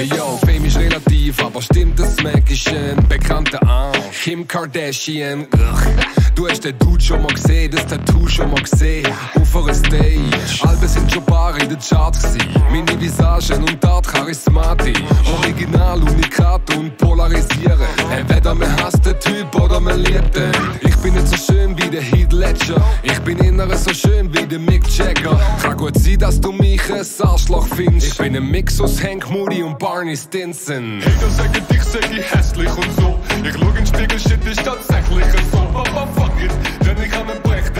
Hey yo, Fame ist relativ, aber stimmt das Smack ist ein bekannter Arsch. Kim Kardashian, ugh. Du hast den Dude schon mal gesehen, das Tattoo schon mal gesehen. Auf einer Stage. Alben sind schon paar in den Charts gewesen. Meine Visagen und Art charismatisch. Original, unikat und polarisieren. Entweder man hasst den Typ oder man liebt ihn. Ich bin nicht so schön wie der Heath Ledger. Ich bin innerer so schön wie der Mick Jagger. Kann gut sein, dass du mich ein Arschloch findest. Ich bin ein Mix aus Hank Moody und Barney Stinson. Hater sagen, ich sag ich hässlich und so. Ich schau in den Spiegel, shit ist tatsächlich so. Papa, fuck it, denn ich hab einen prächtigen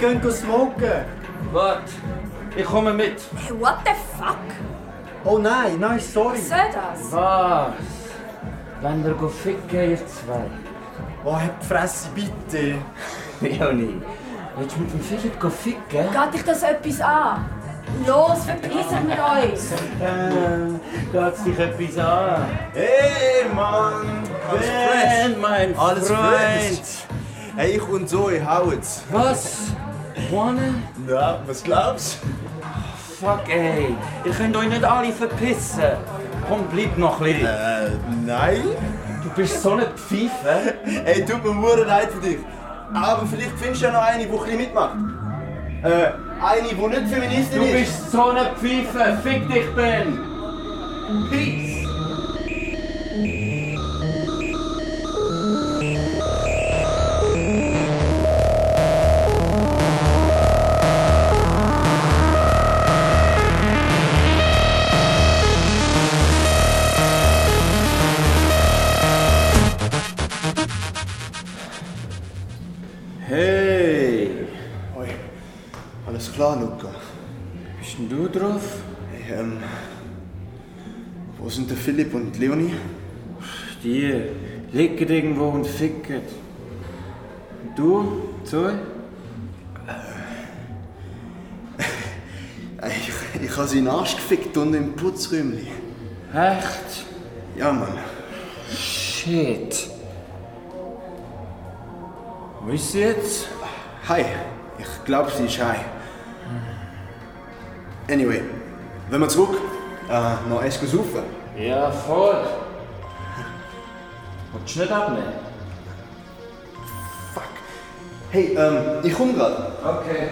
wir gehen smoken. Warte, ich komme mit. Hey, what the fuck? Oh nein, nein, sorry. Was soll das? Was? Wenn ihr go ficken, ihr zwei. Oh, hab die Fresse, bitte. Leonie, willst du mit dem Philipp go ficken? Geht dich das etwas an? Los, verpissen wir uns! Äh, geht's dich etwas an? Hey, Mann! Ben, mein Alles Freund! fresh. Hey, ich und Zoe, hauen's. Was? Wanna? Ja, was glaubst Fuck ey, ihr könnt euch nicht alle verpissen. Komm, bleib noch ein bisschen. Äh, nein. Du bist so eine Pfeife. Hey, tut mir hure leid für dich. Aber vielleicht findest du ja noch eine, die ein mitmacht. Äh, eine, die nicht Feministin Du ist. bist so eine Pfeife. Fick dich, Ben. Peace. Klar, Luca. bist denn du drauf? Hey, ähm, wo sind der Philipp und Leonie? Die liegen irgendwo und ficken. Und du, Zoe? Ey, Ich, ich habe sie in den Arsch gefickt und im Putzräumchen. Echt? Ja, Mann. Shit. Wo ist sie jetzt? Hi. Ich glaube, sie ist hi. Anyway, wenn wir zurück, äh, noch eins saufen. Ja, voll. Du nicht abnehmen? Fuck. Hey, ähm, ich komme gerade. Okay.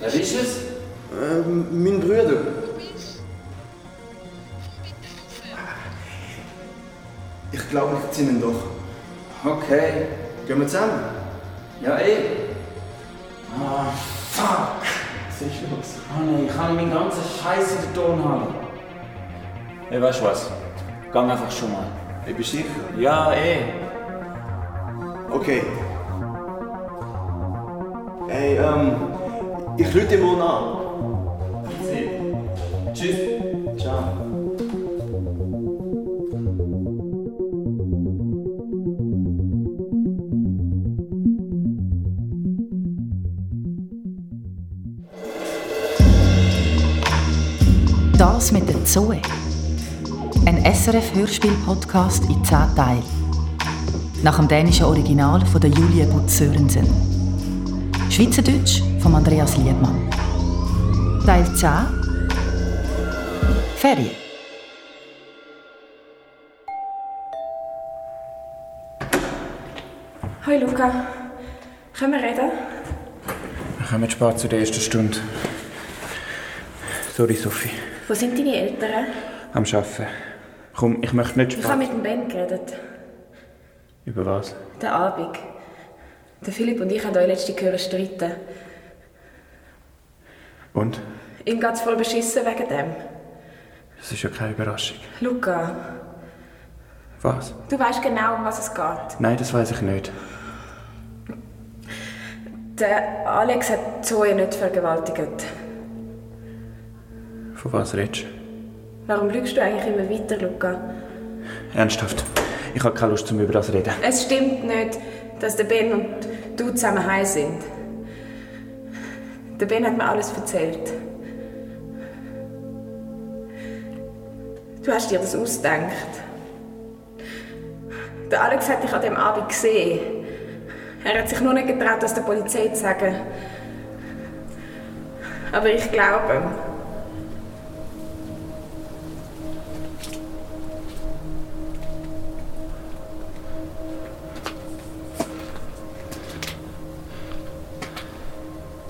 Wer ist es? Ähm, mein Bruder. Ich glaube, ich ziehe ihn doch. Okay. Gehen wir zusammen? Ja, eh. Ah, fuck. Was ist los? Oh nein, ich habe meinen ganzen Scheiß in der Tonhalle. Hey, weißt du was? Gang einfach schon mal. Ich bin sicher. Ja, eh. Okay. Hey, ähm, ich rufe dir morgen an. Tschüss. Das mit der Zoe. Ein SRF-Hörspiel-Podcast in 10 Teilen. Nach dem dänischen Original von der Julie Butz Sörensen. Schweizerdeutsch von Andreas Liebmann. Teil 10 Ferien. Hoi Luca. Können wir reden? Wir kommen spät zu der ersten Stunde. Sorry, Sophie. Wo sind deine Eltern? Am Arbeiten. Komm, ich möchte nicht Ich habe mit dem Ben geredet. Über was? Den Abend. Der Philipp und ich haben euch letzte Gehören streiten. Und? Ihm geht's voll beschissen wegen dem. Das ist ja keine Überraschung. Luca, Was? Du weißt genau, um was es geht. Nein, das weiß ich nicht. Der Alex hat Zoe nicht vergewaltigt. Von was redest du? Warum lügst du eigentlich immer weiter, Luca? Ernsthaft. Ich habe keine Lust, zum über das zu reden. Es stimmt nicht, dass der Ben und du zusammen heim sind. Der Ben hat mir alles erzählt. Du hast dir das ausgedacht. Der Alex hat dich an dem Abend gesehen. Er hat sich nur nicht getraut, das der Polizei zu sagen. Aber ich glaube,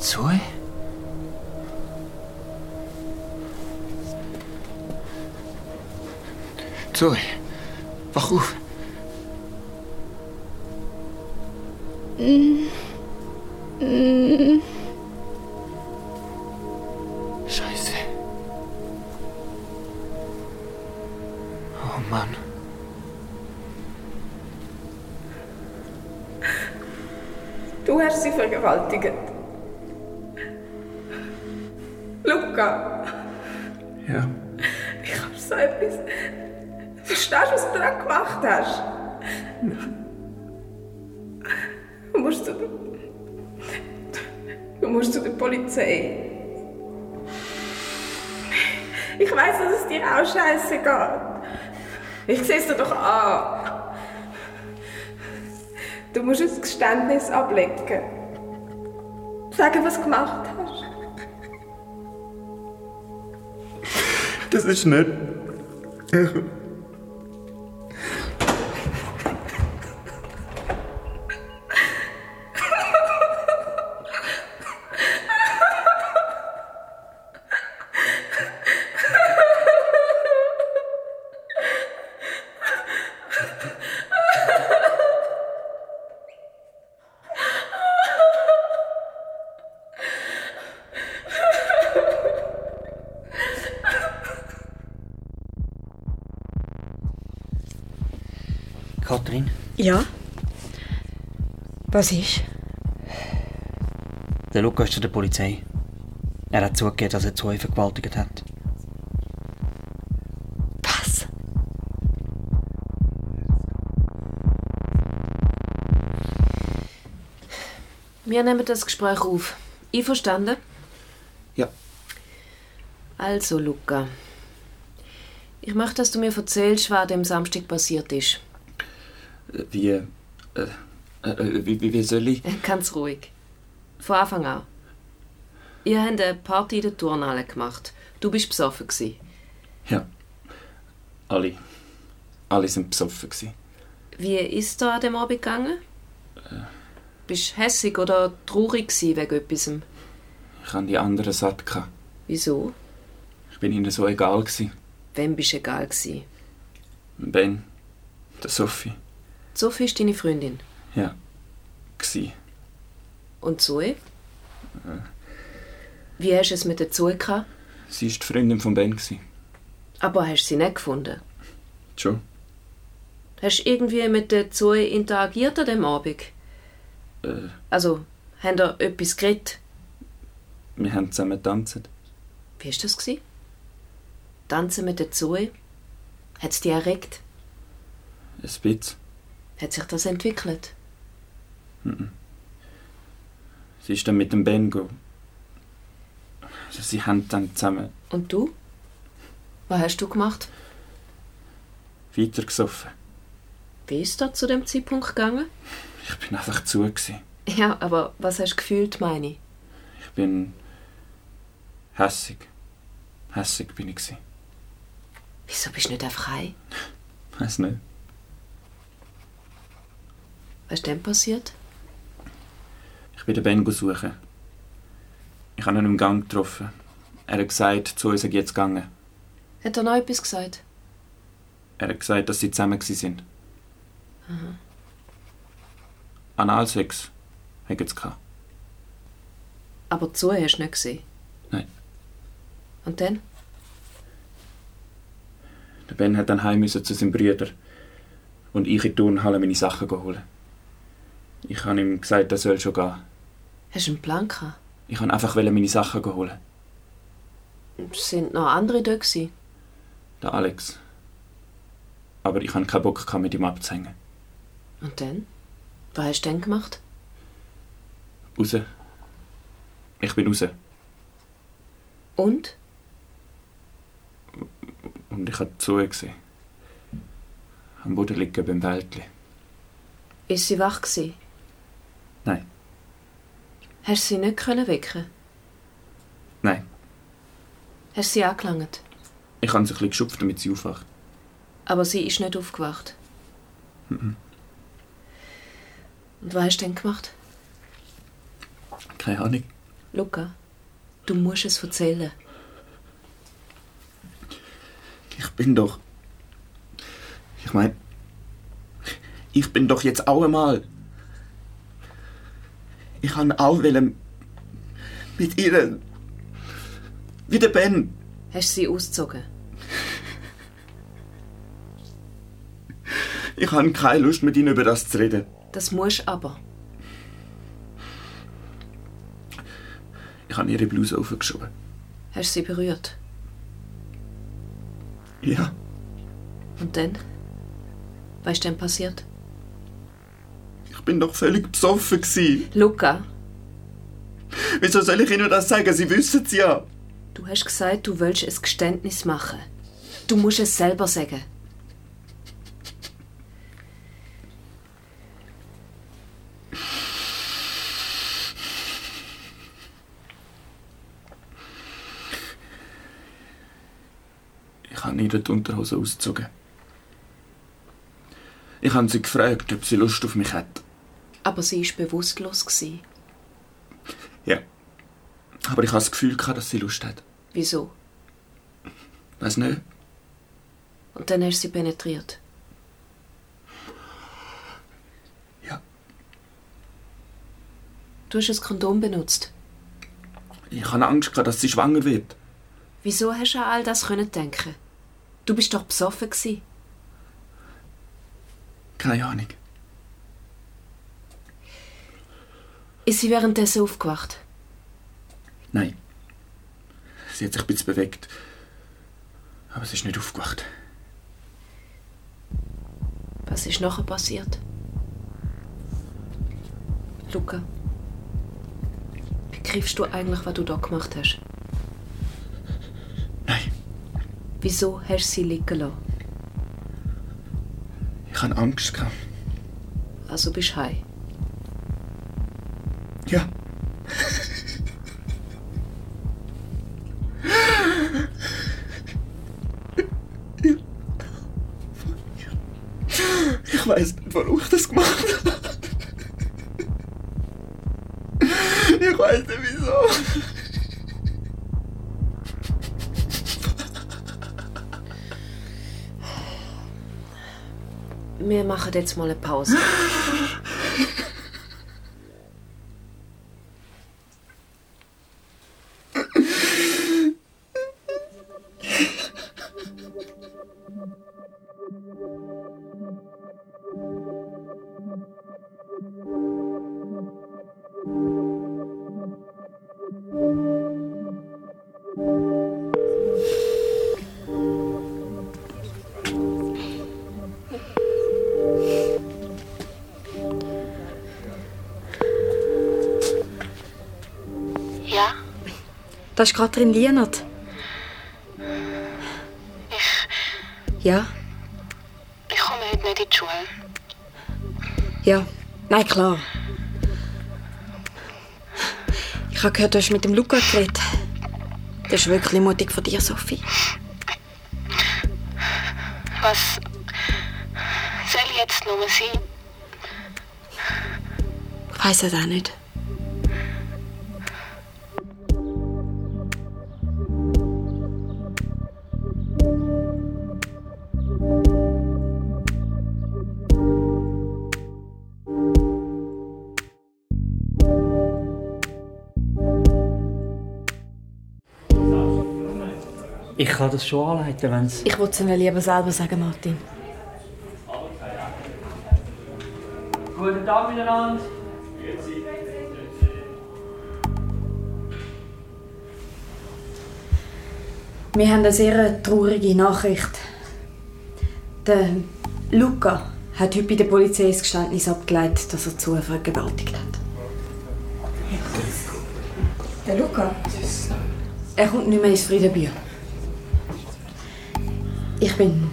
Zoe? Zoe, wach auf. Scheiße. Oh Mann. du hast sie vergewaltigt. Luca, Ja. ich hab so etwas. Verstehst du, was du da gemacht hast? Du musst zu der... Du musst zu der Polizei. Ich weiß, dass es dir auch scheiße geht. Ich sehe es dir doch an. Du musst ein Geständnis ablegen. Sagen, was du gemacht hast. Das ist nicht. Was ist? Der Luca ist zu der Polizei. Er hat zugegeben, dass er Zoe vergewaltigt hat. Was? Wir nehmen das Gespräch auf. Einverstanden? Ja. Also, Luca. Ich möchte, dass du mir erzählst, was dem Samstag passiert ist. Äh, Wie. Äh, äh, wie, wie, wie soll ich? Ganz ruhig. Von Anfang an. Ihr habt eine Party in der Turnhalle gemacht. Du bist besoffen. Gewesen. Ja. Alle. Alle sind besoffen. Gewesen. Wie ist da an dem Abend gegangen? Bist du hässig oder traurig gewesen wegen etwas? Ich hatte die anderen satt. gehabt. Wieso? Ich bin ihnen so egal. Gewesen. Wem bist du egal gewesen? Ben, der Sophie. Sophie ist deine Freundin. Ja. Gsi. Und Zoe? Wie hast du es mit der Zoe gehabt? Sie war die Freundin von Ben. Gewesen. Aber hast du sie nicht gefunden? Schon. Hast du irgendwie mit der Zoe interagiert an dem Abend? Äh, Also, haben ihr etwas geredet? wir haben zusammen getanzt. Wie war das? Gewesen? Tanzen mit der Zoe? Hat es dich erregt? Ein bisschen. Hat sich das entwickelt? Sie ist dann mit dem Ben go. Also sie haben dann zusammen Und du? Was hast du gemacht? weiter gesoffen. Wie ist das zu dem Zeitpunkt gegangen? Ich bin einfach zu. Gewesen. Ja, aber was hast du gefühlt, meine ich? Ich bin hässig. Hässig bin ich. Gewesen. Wieso bist du nicht einfach heim? Weiß nicht. Was ist denn passiert? Ich bin den Ben suchen. Ich habe ihn im Gang getroffen. Er hat gesagt, zu uns sei jetzt gegangen. Hat er noch etwas gesagt? Er hat gesagt, dass sie zusammen sind. Analsex haben sie gehabt. Aber Zoe hast du nicht gesehen? Nein. Und dann? Der Ben hat dann heim zu seinem Bruder. und ich in die Turnhalle meine Sachen holen. Ich habe ihm gesagt, er soll schon gehen. Hast du einen Plan gehabt? Ich wollte einfach meine Sachen holen. Sind noch andere da gewesen? Der Alex. Aber ich hatte keinen Bock, gehabt, mit ihm abzuhängen. Und dann? Was hast du denn gemacht? Raus. Ich bin raus. Und? Und ich habe zugesehen. Am Boden liegen beim Wäldli. Ist sie wach gewesen? Nein, Hast du sie nicht können wecken? nein. Hast du sie angelangt? Ich habe sie ein bisschen geschupft, damit sie aufwacht. Aber sie ist nicht aufgewacht. Mhm. Und was hast du denn gemacht? Keine Ahnung. Luca, du musst es erzählen. Ich bin doch. Ich meine. Ich bin doch jetzt auch einmal. Ich kann auch mit ihr. Wie der Ben. Hast du sie ausgezogen? Ich habe keine Lust, mit ihnen über das zu reden. Das musst du aber. Ich habe ihre Bluse aufgeschoben. Hast du sie berührt? Ja. Und dann? Was ist denn passiert? Ich bin doch völlig besoffen. Gewesen. Luca, Wieso soll ich ihnen das sagen? Sie wissen es ja. du hast gesagt, du willst ein Geständnis machen. Du musst es selber sagen. Ich habe ihr die Unterhose ausgezogen. Ich habe sie gefragt, ob sie Lust auf mich hat. Aber sie war bewusstlos. gewesen. Ja. Aber ich habe das Gefühl, dass sie Lust hat. Wieso? Weiß nicht. Und dann hast du sie penetriert. Ja. Du hast ein Kondom benutzt. Ich habe Angst, dass sie schwanger wird. Wieso hast du an all das können denken? Du bist doch besoffen gsi. Keine Ahnung. Ist sie währenddessen aufgewacht? Nein. Sie hat sich ein bisschen bewegt. Aber sie ist nicht aufgewacht. Was ist nachher passiert? Luca, begreifst du eigentlich, was du da gemacht hast? Nein. Wieso hast du sie liegen lassen? Ich hatte Angst. Also bist du heim. Ja. Ich weiß nicht, warum ich das gemacht habe. Ich weiß nicht wieso. Wir machen jetzt mal eine Pause. Das ist Katrin Lienert. Ja, ich komme heute nicht in die Schule. ja. Nein, klar. Ich habe gehört, du hast mit dem Luca geredet. Das ist wirklich mutig von dir, Sophie. Was soll jetzt nur sein? Ich weiß es auch nicht. Kann das schon anleiten, wenn es... Ich wollte es ihnen lieber selber sagen, Martin. Guten Tag miteinander. Wir haben eine sehr traurige Nachricht. Der Luca hat heute bei der Polizei das Geständnis abgeleitet, dass er zu vergewaltigt hat. Der Luca? Er kommt nicht mehr ins Friedenbier. Ich bin.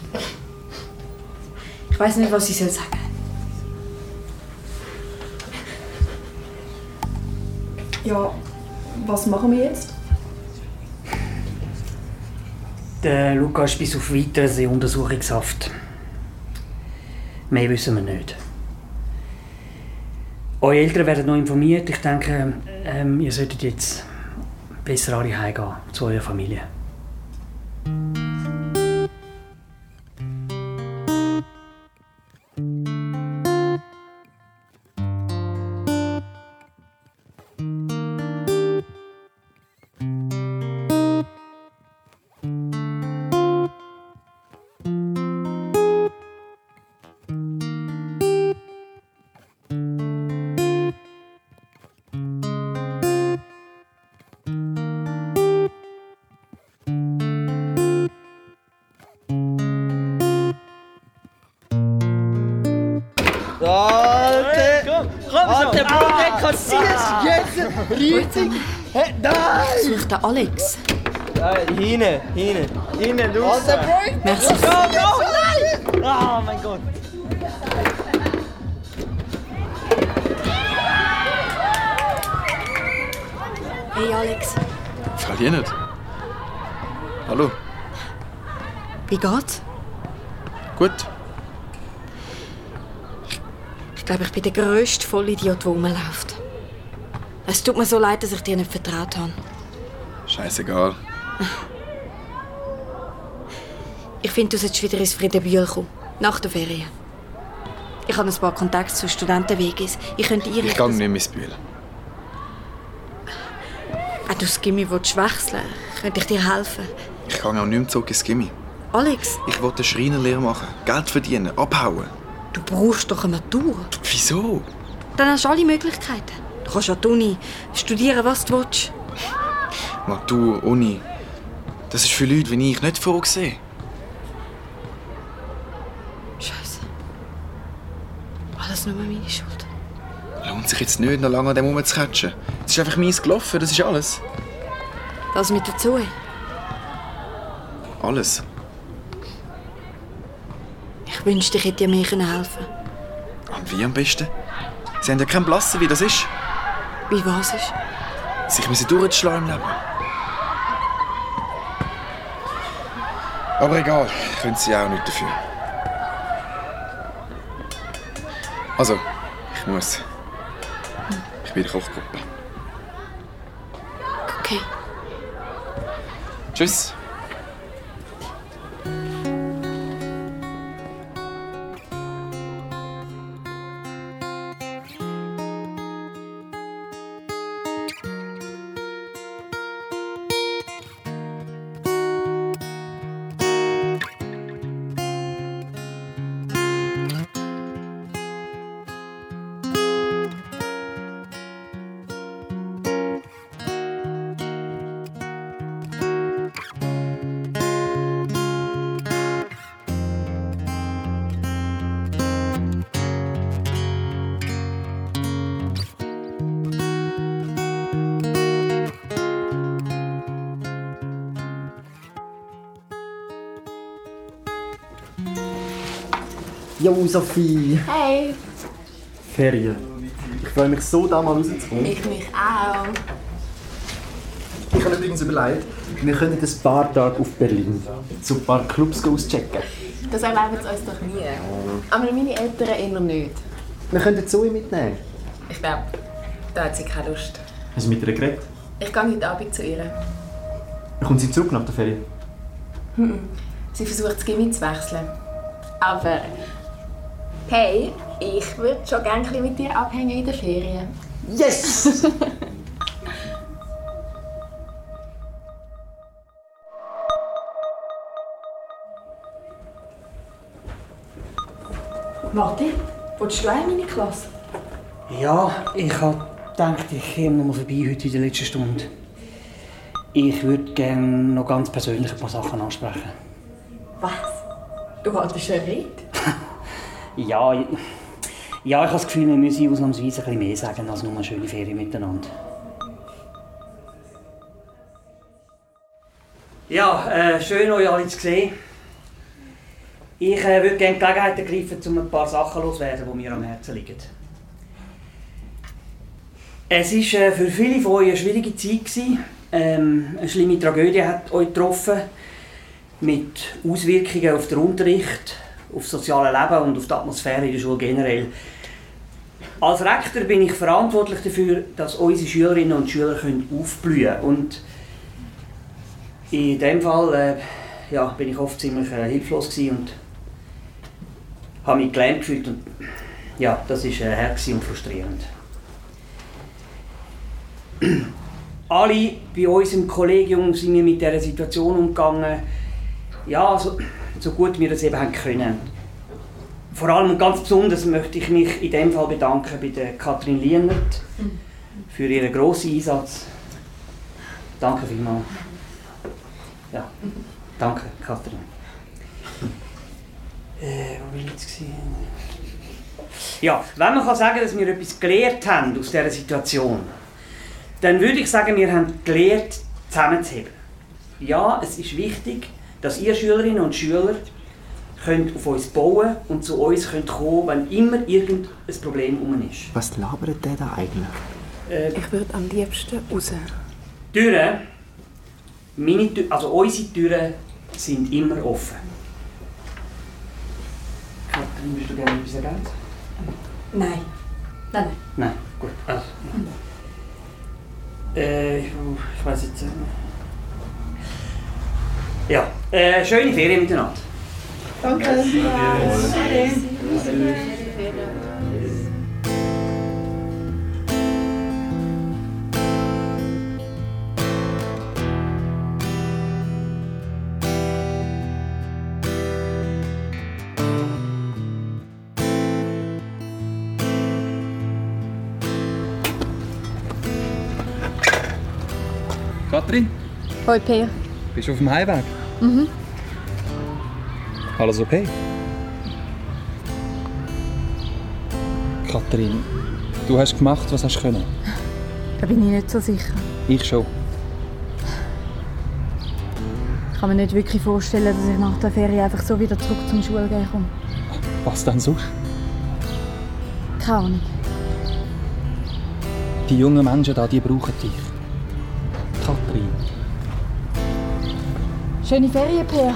Ich weiß nicht, was ich soll sagen. Ja, was machen wir jetzt? Der Luca ist bis auf weiteres in Untersuchungshaft. Mehr wissen wir nicht. Eure Eltern werden noch informiert. Ich denke, ähm, ihr solltet jetzt besser alle heimgehen zu eurer Familie. Der kassierst jetzt richtig! Hey, nein! Sucht der Alex. Nein, hinten, hinten, hinten, los! Alter, Bro! Merci. Go, go, nein! Oh mein Gott! Hey Alex, Fall hier nicht. Hallo. wie geht's? Gut. Ich glaube, ich bin der grösste Vollidiot, der rumläuft. Es tut mir so leid, dass ich dir nicht vertraut habe. Scheißegal. Ich finde, du solltest wieder ins Friedenbühl kommen. Nach der Ferien. Ich habe ein paar Kontakte zu Studentenwegis. Ich könnte ihr... Ich gehe nicht mehr ins Bühl. Wenn du das Gimmi willst wechseln könnte ich dir helfen. Ich gehe auch nicht mehr zurück ins Gimmi. Alex, Ich will eine Schreinerlehre machen, Geld verdienen, abhauen. du brauchst doch eine Matur. Wieso? Dann hast du alle Möglichkeiten. Du kannst an die Uni studieren, was du willst. Matur, Uni. Das ist für Leute wie ich nicht vorgesehen. Scheiße. Alles nur meine Schuld. Lohnt sich jetzt nicht, noch lange an dem rumzukatschen. Es ist einfach mies gelaufen, das ist alles. Das mit der Zoe. Alles. Ich wünschte, ich hätte dir mehr helfen können. Und wie am besten? Sie haben ja keinen Blassen, wie das ist. Wie was ist? Sich müssen durchschlagen im Leben. Aber egal, können sie auch nicht dafür. Also, ich muss. Ich bin in der Kochgruppe. Okay. Tschüss. Jo, Sophie. Hey. Ferien. Ich freue mich so, da mal rauszukommen. Ich mich auch. Ich habe übrigens überlegt, wir können ein paar Tage auf Berlin zu ein paar Clubs auschecken. Das erlauben sie uns doch nie. Aber meine Eltern eher nicht. Wir können die Zoe mitnehmen. Ich glaube, da hat sie keine Lust. Hast du mit ihr geredet? Ich gehe heute Abend zu ihr. Kommt sie zurück nach der Ferien? Sie versucht, das Gimmi zu wechseln. Aber hey, ich würde schon gerne mit dir abhängen in der Ferien. Yes! Warte, willst du in meine Klasse? Ja, ich habe gedacht, ich komme noch mal vorbei heute in der letzten Stunde. Ich würde gerne noch ganz persönlich ein paar Sachen ansprechen. Was? Du haltest eine Rede? Ja, ja, ich habe das Gefühl, wir müssen ausnahmsweise ein bisschen mehr sagen als nur eine schöne Ferien miteinander. Ja, äh, schön euch alle zu sehen. Ich äh, würde gerne die Gelegenheit ergreifen, um ein paar Sachen loszuwerden, die mir am Herzen liegen. Es war äh, für viele von euch eine schwierige Zeit. Ähm, eine schlimme Tragödie hat euch getroffen, mit Auswirkungen auf den Unterricht, auf das soziale Leben und auf die Atmosphäre in der Schule generell. Als Rektor bin ich verantwortlich dafür, dass unsere Schülerinnen und Schüler aufblühen können. Und in dem Fall äh, ja, bin ich oft ziemlich äh, hilflos und habe mich gelähmt gefühlt. Und, ja, das war äh, hart und frustrierend. Alle bei uns im Kollegium sind wir mit dieser Situation umgegangen, ja, so, so gut wir das eben haben können. Vor allem und ganz besonders möchte ich mich in dem Fall bedanken bei der Katrin Lienert für ihren grossen Einsatz. Danke vielmals. Ja, danke, Katrin. Äh, wo bin ich jetzt? Ja, wenn man kann sagen dass wir etwas gelernt haben aus dieser Situation, dann würde ich sagen, wir haben gelernt, zusammenzuheben. Ja, es ist wichtig, dass ihr Schülerinnen und Schüler könnt auf uns bauen und zu uns könnt kommen, wenn immer irgendein Problem um ist. Was labert der da eigentlich? Äh, Ich würde am liebsten raus. Türen, meine Tür, also unsere Türen sind immer offen. Katrin, würdest du gerne etwas ergänzen? Nein. Nein, nein. Nein, gut. Also. Äh, ich weiß jetzt. Äh, ja, äh, schöne Ferien miteinander. Danke. Katrin, Hoi Peer. bist du auf dem Heimweg? Mhm. Alles okay? Katrin, du hast gemacht, was hast du können. Da bin ich nicht so sicher. Ich schon. Ich kann mir nicht wirklich vorstellen, dass ich nach der Ferie einfach so wieder zurück zum Schulgehen komme. Was denn sonst? Keine Ahnung. Die jungen Menschen da, die brauchen dich. Katrin. Schöne Ferien, Peer.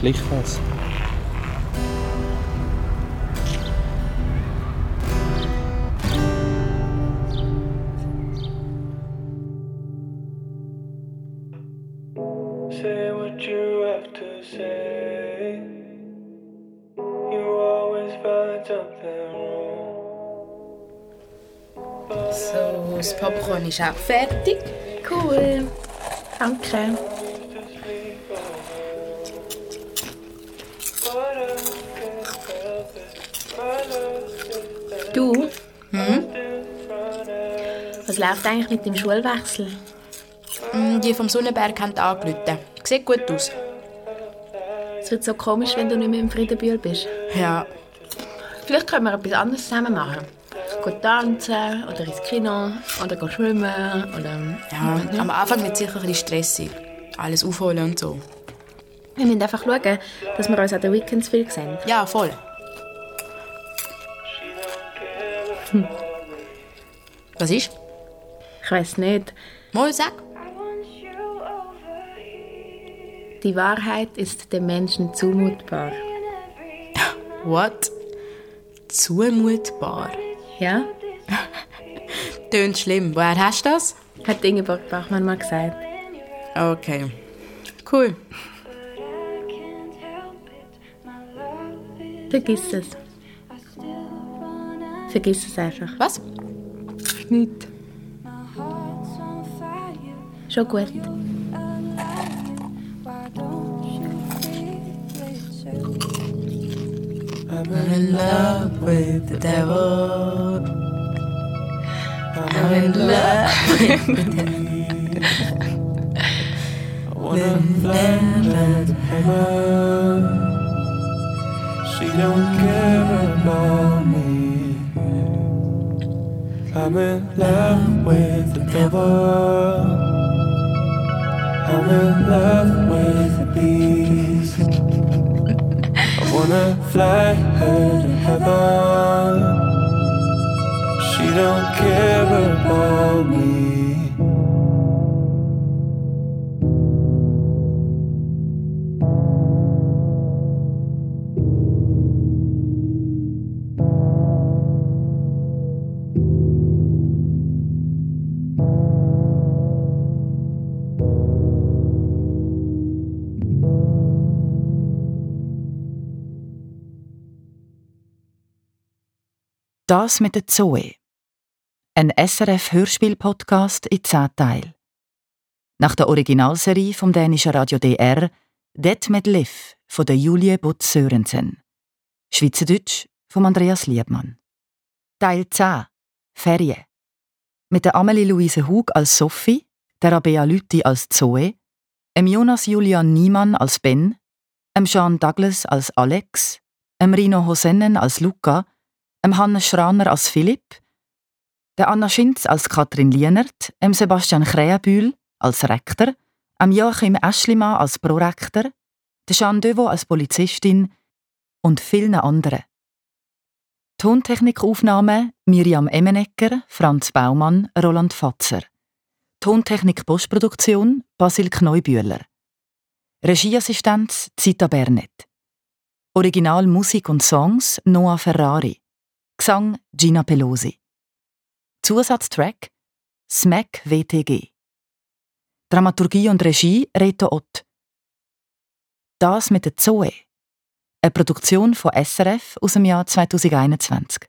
Gleichfalls. Say what you have to say. You always find something wrong. So, das Popcorn ist auch fertig. Cool. Danke. Du? Hm? Was läuft eigentlich mit dem Schulwechsel? Mm, Die vom Sonnenberg haben angerufen. Sieht gut aus. Es wird so komisch, wenn du nicht mehr im Friedenbühl bist. Ja. Vielleicht können wir etwas anderes zusammen machen. Tanzen oder ins Kino oder schwimmen oder... Ja, am Anfang wird es sicher ein bisschen stressig. Alles aufholen und so. Wir müssen einfach schauen, dass wir uns an den Weekends viel sehen. Ja, voll. Hm. Was ist? Ich weiß nicht. Mal sag. Die Wahrheit ist dem Menschen zumutbar. What? Zumutbar? Ja? Tönt schlimm. Woher hast du das? Hat Ingeborg Bachmann mal gesagt. Okay. Cool. Vergiss es. Vergiss es einfach. Was? Nicht. Schon gut. I'm in love with the devil. I'm in love with the devil. I wanna fly to heaven. She don't care about me. I'm in love with the devil. I'm in love with the bees. Wanna fly her to heaven. She don't care about me. Das mit der Zoe. Ein SRF-Hörspiel-Podcast in 10 Teilen. Nach der Originalserie vom dänischen Radio DR Det med Liv von der Julie Butz Sörensen. Schweizerdeutsch von Andreas Liebmann. Teil 10 Ferien. Mit der Amelie Louise Hug als Sophie, der Rabea Lütti als Zoe, dem Jonas Julian Niemann als Ben, dem Jean Douglas als Alex, dem Rino Hosennen als Luca Hannes Schraner als Philipp, der Anna Schinz als Katrin Lienert, Sebastian Krähenbühl als Rektor, Joachim Eschlimann als Prorektor, der Jean Devo als Polizistin und vielen anderen. Tontechnikaufnahme Miriam Emenegger, Franz Baumann, Roland Fatzer. Tontechnik Postproduktion Basil Kneubühler. Regieassistenz Zita Bernet. Original Musik und Songs Noah Ferrari. Gesang Gina Pelosi. Zusatztrack Smack WTG. Dramaturgie und Regie Reto Ott. Das mit der Zoe. Eine Produktion von SRF aus dem Jahr 2021.